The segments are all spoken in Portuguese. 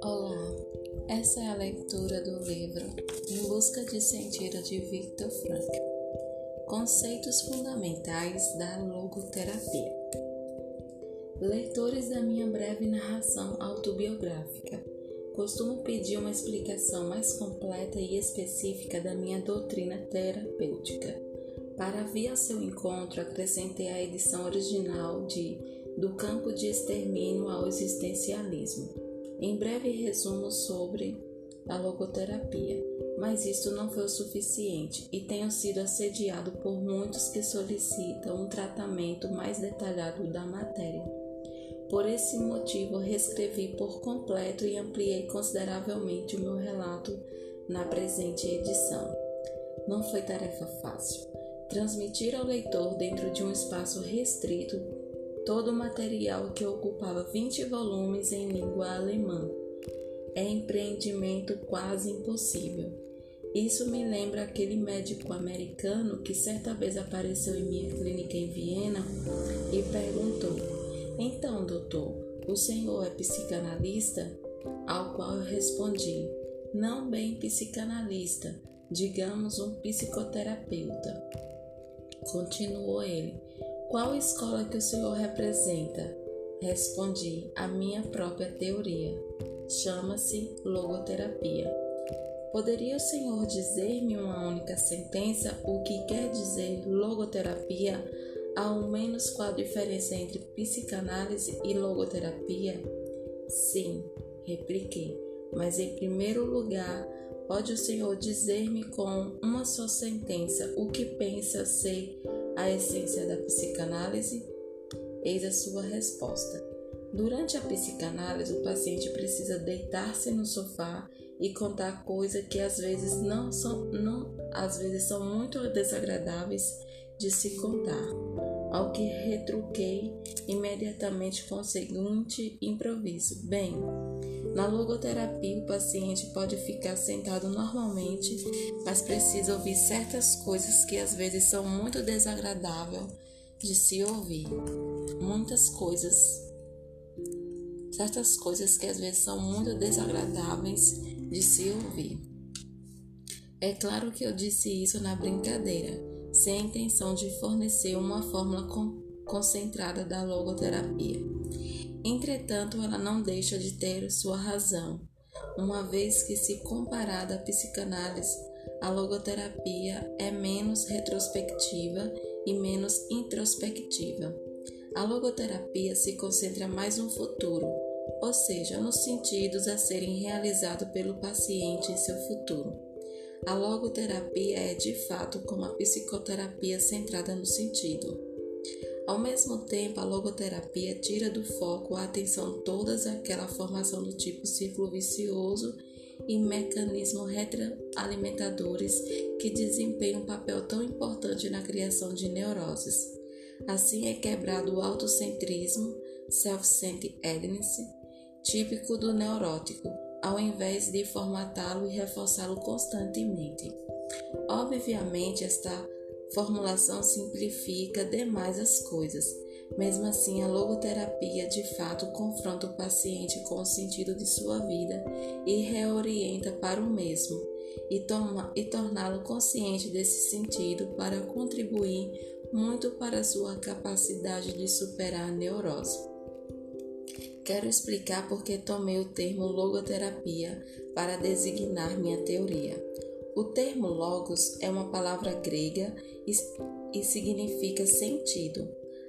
Olá, essa é a leitura do livro Em Busca de Sentido de Viktor Frankl. Conceitos fundamentais da logoterapia. Leitores da minha breve narração autobiográfica, costumo pedir uma explicação mais completa e específica da minha doutrina terapêutica. Para vir ao seu encontro, acrescentei a edição original de Do Campo de Extermínio ao Existencialismo. Em breve resumo sobre a logoterapia, mas isto não foi o suficiente e tenho sido assediado por muitos que solicitam um tratamento mais detalhado da matéria. Por esse motivo, reescrevi por completo e ampliei consideravelmente o meu relato na presente edição. Não foi tarefa fácil. Transmitir ao leitor, dentro de um espaço restrito, todo o material que ocupava 20 volumes em língua alemã. É empreendimento quase impossível. Isso me lembra aquele médico americano que certa vez apareceu em minha clínica em Viena e perguntou então, doutor, o senhor é psicanalista? Ao qual eu respondi: Não bem psicanalista, digamos um psicoterapeuta. Continuou ele: Qual escola que o senhor representa? Respondi: A minha própria teoria. Chama-se logoterapia. Poderia o senhor dizer-me uma única sentença o que quer dizer logoterapia ao menos qual a diferença entre psicanálise e logoterapia? Sim, repliquei, mas em primeiro lugar, pode o senhor dizer-me com uma só sentença o que pensa ser a essência da psicanálise? Eis a sua resposta. Durante a psicanálise, o paciente precisa deitar-se no sofá e contar coisas que às vezes não são, não, às vezes são muito desagradáveis de se contar, ao que retruquei imediatamente com o seguinte improviso: Bem, na logoterapia o paciente pode ficar sentado normalmente, mas precisa ouvir certas coisas que às vezes são muito desagradáveis de se ouvir. Muitas coisas certas coisas que às vezes são muito desagradáveis de se ouvir. É claro que eu disse isso na brincadeira, sem a intenção de fornecer uma fórmula concentrada da logoterapia. Entretanto, ela não deixa de ter sua razão, uma vez que, se comparada à psicanálise, a logoterapia é menos retrospectiva e menos introspectiva. A logoterapia se concentra mais no futuro, ou seja, nos sentidos a serem realizados pelo paciente em seu futuro. A logoterapia é de fato como a psicoterapia centrada no sentido. Ao mesmo tempo, a logoterapia tira do foco a atenção todas aquela formação do tipo círculo vicioso e mecanismos retroalimentadores que desempenham um papel tão importante na criação de neuroses. Assim é quebrado o autocentrismo, self-centeredness, típico do neurótico, ao invés de formatá-lo e reforçá-lo constantemente. Obviamente, esta formulação simplifica demais as coisas. Mesmo assim, a logoterapia de fato confronta o paciente com o sentido de sua vida e reorienta para o mesmo, e, e torná-lo consciente desse sentido para contribuir muito para sua capacidade de superar a neurose. Quero explicar por que tomei o termo logoterapia para designar minha teoria. O termo logos é uma palavra grega e, e significa sentido.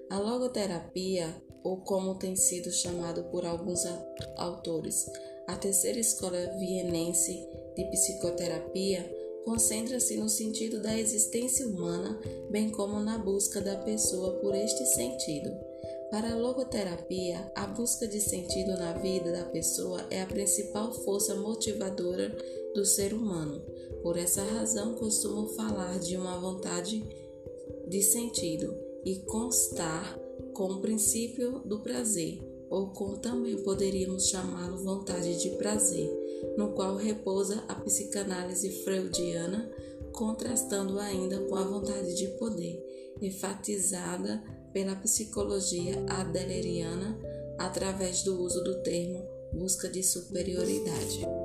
A logoterapia, ou como tem sido chamado por alguns autores, a terceira escola vienense de psicoterapia, concentra-se no sentido da existência humana, bem como na busca da pessoa por este sentido. Para a logoterapia, a busca de sentido na vida da pessoa é a principal força motivadora do ser humano. Por essa razão, costumo falar de uma vontade de sentido e constar com o princípio do prazer, ou como também poderíamos chamá-lo vontade de prazer, no qual repousa a psicanálise freudiana, contrastando ainda com a vontade de poder, enfatizada pela psicologia adeleriana através do uso do termo busca de superioridade.